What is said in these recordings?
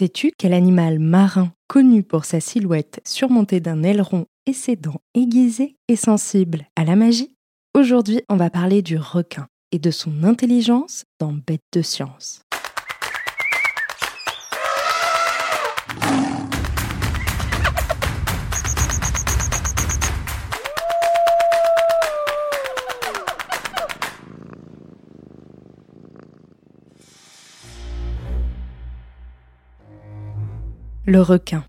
Sais-tu quel animal marin, connu pour sa silhouette surmontée d'un aileron et ses dents aiguisées, est sensible à la magie? Aujourd'hui, on va parler du requin et de son intelligence dans Bête de science. Requin.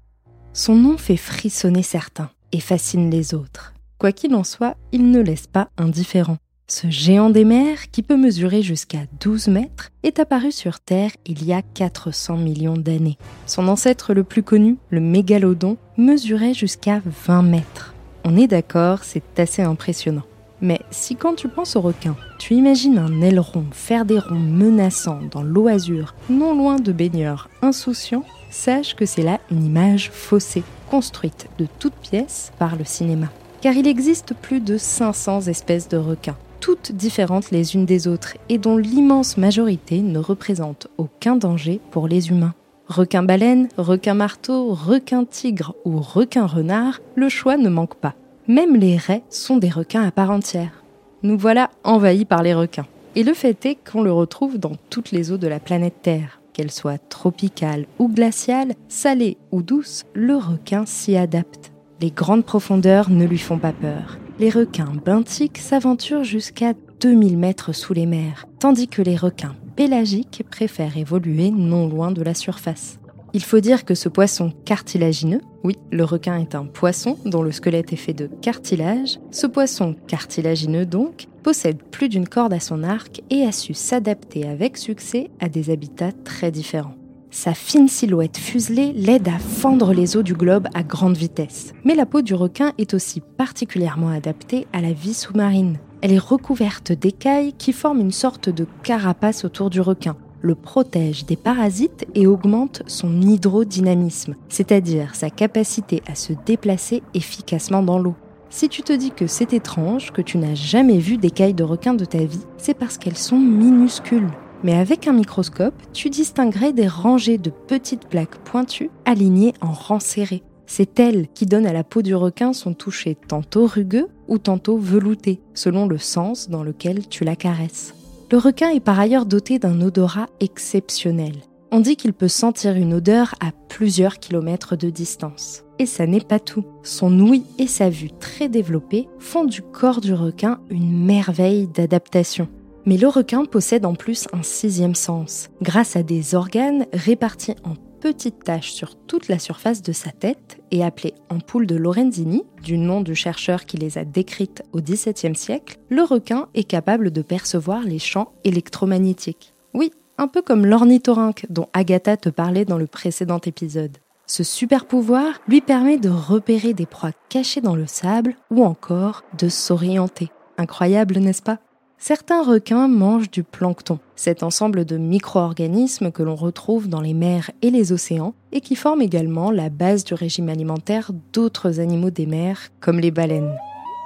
Son nom fait frissonner certains et fascine les autres. Quoi qu'il en soit, il ne laisse pas indifférent. Ce géant des mers, qui peut mesurer jusqu'à 12 mètres, est apparu sur Terre il y a 400 millions d'années. Son ancêtre le plus connu, le mégalodon, mesurait jusqu'à 20 mètres. On est d'accord, c'est assez impressionnant. Mais si quand tu penses au requin, tu imagines un aileron faire des ronds menaçants dans l'eau azur, non loin de baigneurs insouciants, sache que c'est là une image faussée, construite de toutes pièces par le cinéma. Car il existe plus de 500 espèces de requins, toutes différentes les unes des autres et dont l'immense majorité ne représente aucun danger pour les humains. Requin-baleine, requin-marteau, requin-tigre ou requin-renard, le choix ne manque pas. Même les raies sont des requins à part entière. Nous voilà envahis par les requins. Et le fait est qu'on le retrouve dans toutes les eaux de la planète Terre. Qu'elle soit tropicale ou glaciale, salée ou douce, le requin s'y adapte. Les grandes profondeurs ne lui font pas peur. Les requins benthiques s'aventurent jusqu'à 2000 mètres sous les mers, tandis que les requins pélagiques préfèrent évoluer non loin de la surface. Il faut dire que ce poisson cartilagineux, oui, le requin est un poisson dont le squelette est fait de cartilage, ce poisson cartilagineux donc possède plus d'une corde à son arc et a su s'adapter avec succès à des habitats très différents. Sa fine silhouette fuselée l'aide à fendre les eaux du globe à grande vitesse. Mais la peau du requin est aussi particulièrement adaptée à la vie sous-marine. Elle est recouverte d'écailles qui forment une sorte de carapace autour du requin, le protège des parasites et augmente son hydrodynamisme, c'est-à-dire sa capacité à se déplacer efficacement dans l'eau. Si tu te dis que c'est étrange, que tu n'as jamais vu d'écailles de requin de ta vie, c'est parce qu'elles sont minuscules. Mais avec un microscope, tu distinguerais des rangées de petites plaques pointues alignées en rangs serrés. C'est elles qui donnent à la peau du requin son toucher tantôt rugueux ou tantôt velouté, selon le sens dans lequel tu la caresses. Le requin est par ailleurs doté d'un odorat exceptionnel. On dit qu'il peut sentir une odeur à plusieurs kilomètres de distance. Et ça n'est pas tout. Son ouïe et sa vue très développée font du corps du requin une merveille d'adaptation. Mais le requin possède en plus un sixième sens, grâce à des organes répartis en petite tache sur toute la surface de sa tête et appelée ampoule de Lorenzini, du nom du chercheur qui les a décrites au XVIIe siècle, le requin est capable de percevoir les champs électromagnétiques. Oui, un peu comme l'ornithorynque dont Agatha te parlait dans le précédent épisode. Ce super pouvoir lui permet de repérer des proies cachées dans le sable ou encore de s'orienter. Incroyable, n'est-ce pas? Certains requins mangent du plancton, cet ensemble de micro-organismes que l'on retrouve dans les mers et les océans et qui forment également la base du régime alimentaire d'autres animaux des mers comme les baleines.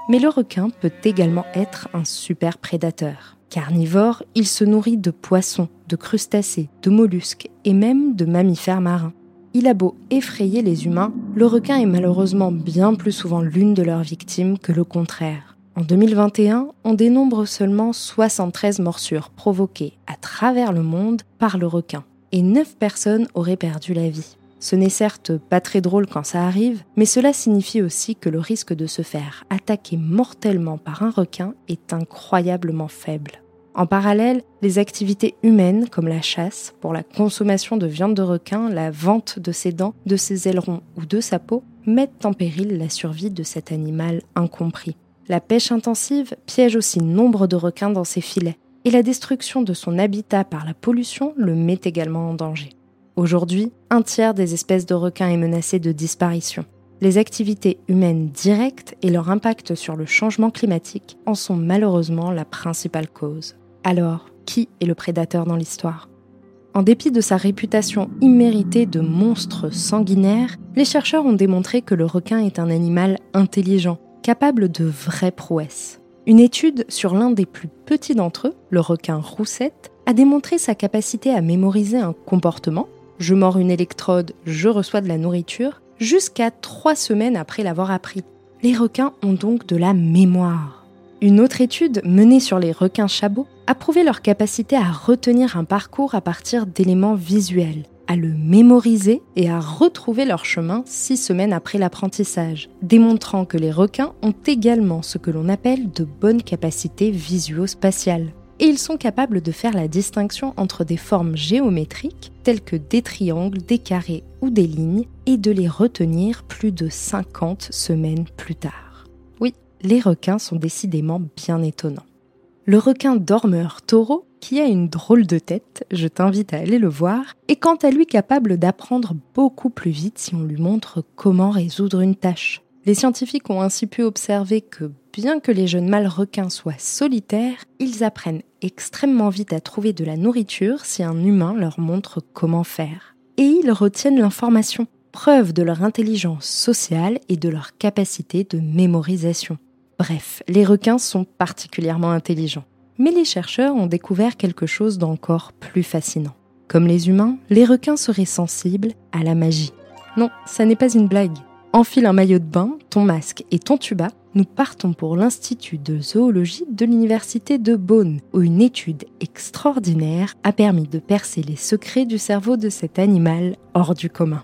Mais le requin peut également être un super prédateur. Carnivore, il se nourrit de poissons, de crustacés, de mollusques et même de mammifères marins. Il a beau effrayer les humains, le requin est malheureusement bien plus souvent l'une de leurs victimes que le contraire. En 2021, on dénombre seulement 73 morsures provoquées à travers le monde par le requin, et 9 personnes auraient perdu la vie. Ce n'est certes pas très drôle quand ça arrive, mais cela signifie aussi que le risque de se faire attaquer mortellement par un requin est incroyablement faible. En parallèle, les activités humaines comme la chasse, pour la consommation de viande de requin, la vente de ses dents, de ses ailerons ou de sa peau, mettent en péril la survie de cet animal incompris. La pêche intensive piège aussi nombre de requins dans ses filets, et la destruction de son habitat par la pollution le met également en danger. Aujourd'hui, un tiers des espèces de requins est menacé de disparition. Les activités humaines directes et leur impact sur le changement climatique en sont malheureusement la principale cause. Alors, qui est le prédateur dans l'histoire? En dépit de sa réputation imméritée de monstre sanguinaire, les chercheurs ont démontré que le requin est un animal intelligent capable de vraies prouesses. Une étude sur l'un des plus petits d'entre eux, le requin roussette, a démontré sa capacité à mémoriser un comportement, je mords une électrode, je reçois de la nourriture, jusqu'à trois semaines après l'avoir appris. Les requins ont donc de la mémoire. Une autre étude menée sur les requins chabots a prouvé leur capacité à retenir un parcours à partir d'éléments visuels, à le mémoriser et à retrouver leur chemin six semaines après l'apprentissage, démontrant que les requins ont également ce que l'on appelle de bonnes capacités visuospatiales et ils sont capables de faire la distinction entre des formes géométriques telles que des triangles, des carrés ou des lignes et de les retenir plus de 50 semaines plus tard. Oui, les requins sont décidément bien étonnants. Le requin dormeur taureau, qui a une drôle de tête, je t'invite à aller le voir, est quant à lui capable d'apprendre beaucoup plus vite si on lui montre comment résoudre une tâche. Les scientifiques ont ainsi pu observer que bien que les jeunes mâles requins soient solitaires, ils apprennent extrêmement vite à trouver de la nourriture si un humain leur montre comment faire. Et ils retiennent l'information, preuve de leur intelligence sociale et de leur capacité de mémorisation. Bref, les requins sont particulièrement intelligents. Mais les chercheurs ont découvert quelque chose d'encore plus fascinant. Comme les humains, les requins seraient sensibles à la magie. Non, ça n'est pas une blague. Enfile un maillot de bain, ton masque et ton tuba, nous partons pour l'Institut de zoologie de l'Université de Beaune, où une étude extraordinaire a permis de percer les secrets du cerveau de cet animal hors du commun.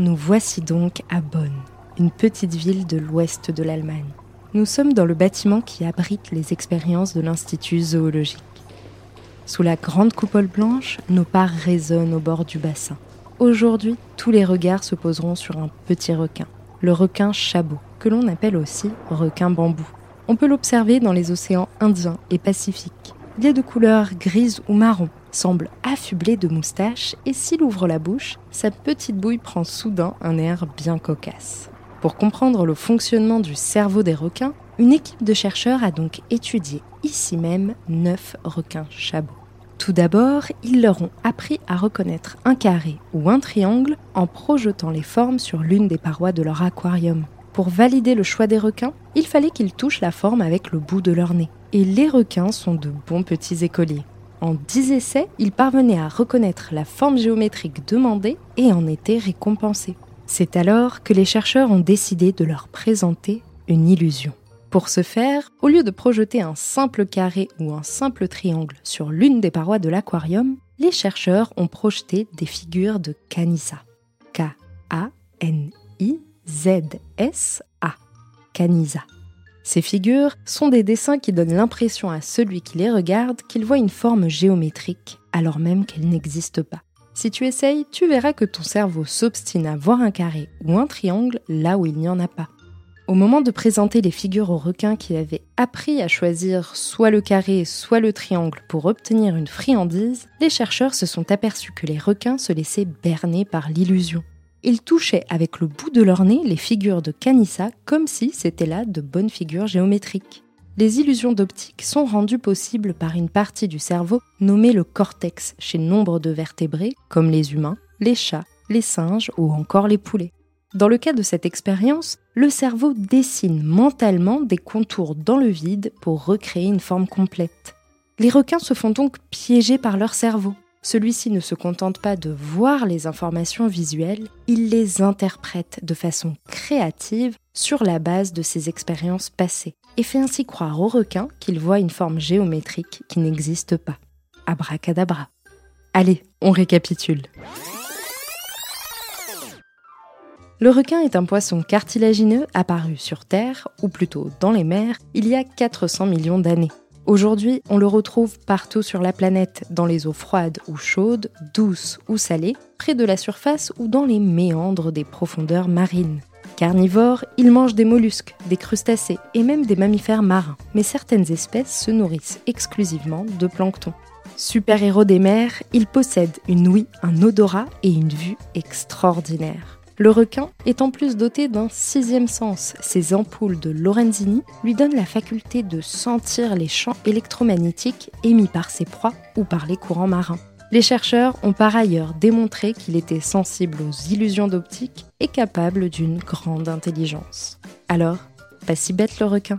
Nous voici donc à Bonn, une petite ville de l'ouest de l'Allemagne. Nous sommes dans le bâtiment qui abrite les expériences de l'Institut zoologique. Sous la grande coupole blanche, nos pas résonnent au bord du bassin. Aujourd'hui, tous les regards se poseront sur un petit requin, le requin chabot, que l'on appelle aussi requin bambou. On peut l'observer dans les océans Indien et Pacifique. Il est de couleur grise ou marron, semble affublé de moustaches et s'il ouvre la bouche, sa petite bouille prend soudain un air bien cocasse. Pour comprendre le fonctionnement du cerveau des requins, une équipe de chercheurs a donc étudié ici même neuf requins chabots. Tout d'abord, ils leur ont appris à reconnaître un carré ou un triangle en projetant les formes sur l'une des parois de leur aquarium. Pour valider le choix des requins, il fallait qu'ils touchent la forme avec le bout de leur nez. Et les requins sont de bons petits écoliers. En 10 essais, ils parvenaient à reconnaître la forme géométrique demandée et en étaient récompensés. C'est alors que les chercheurs ont décidé de leur présenter une illusion. Pour ce faire, au lieu de projeter un simple carré ou un simple triangle sur l'une des parois de l'aquarium, les chercheurs ont projeté des figures de Canisa. K-A-N-I-Z-S-A. Canisa. Ces figures sont des dessins qui donnent l'impression à celui qui les regarde qu'il voit une forme géométrique alors même qu'elle n'existe pas. Si tu essayes, tu verras que ton cerveau s'obstine à voir un carré ou un triangle là où il n'y en a pas. Au moment de présenter les figures aux requins qui avaient appris à choisir soit le carré, soit le triangle pour obtenir une friandise, les chercheurs se sont aperçus que les requins se laissaient berner par l'illusion. Ils touchaient avec le bout de leur nez les figures de Canissa comme si c'était là de bonnes figures géométriques les illusions d'optique sont rendues possibles par une partie du cerveau nommée le cortex chez nombre de vertébrés comme les humains, les chats, les singes ou encore les poulets. Dans le cas de cette expérience, le cerveau dessine mentalement des contours dans le vide pour recréer une forme complète. Les requins se font donc piéger par leur cerveau. Celui-ci ne se contente pas de voir les informations visuelles, il les interprète de façon créative sur la base de ses expériences passées et fait ainsi croire au requin qu'il voit une forme géométrique qui n'existe pas. Abracadabra. Allez, on récapitule. Le requin est un poisson cartilagineux apparu sur Terre, ou plutôt dans les mers, il y a 400 millions d'années. Aujourd'hui, on le retrouve partout sur la planète, dans les eaux froides ou chaudes, douces ou salées, près de la surface ou dans les méandres des profondeurs marines. Carnivore, il mange des mollusques, des crustacés et même des mammifères marins, mais certaines espèces se nourrissent exclusivement de plancton. Super-héros des mers, il possède une ouïe, un odorat et une vue extraordinaires. Le requin est en plus doté d'un sixième sens. Ses ampoules de Lorenzini lui donnent la faculté de sentir les champs électromagnétiques émis par ses proies ou par les courants marins. Les chercheurs ont par ailleurs démontré qu'il était sensible aux illusions d'optique et capable d'une grande intelligence. Alors, pas si bête le requin.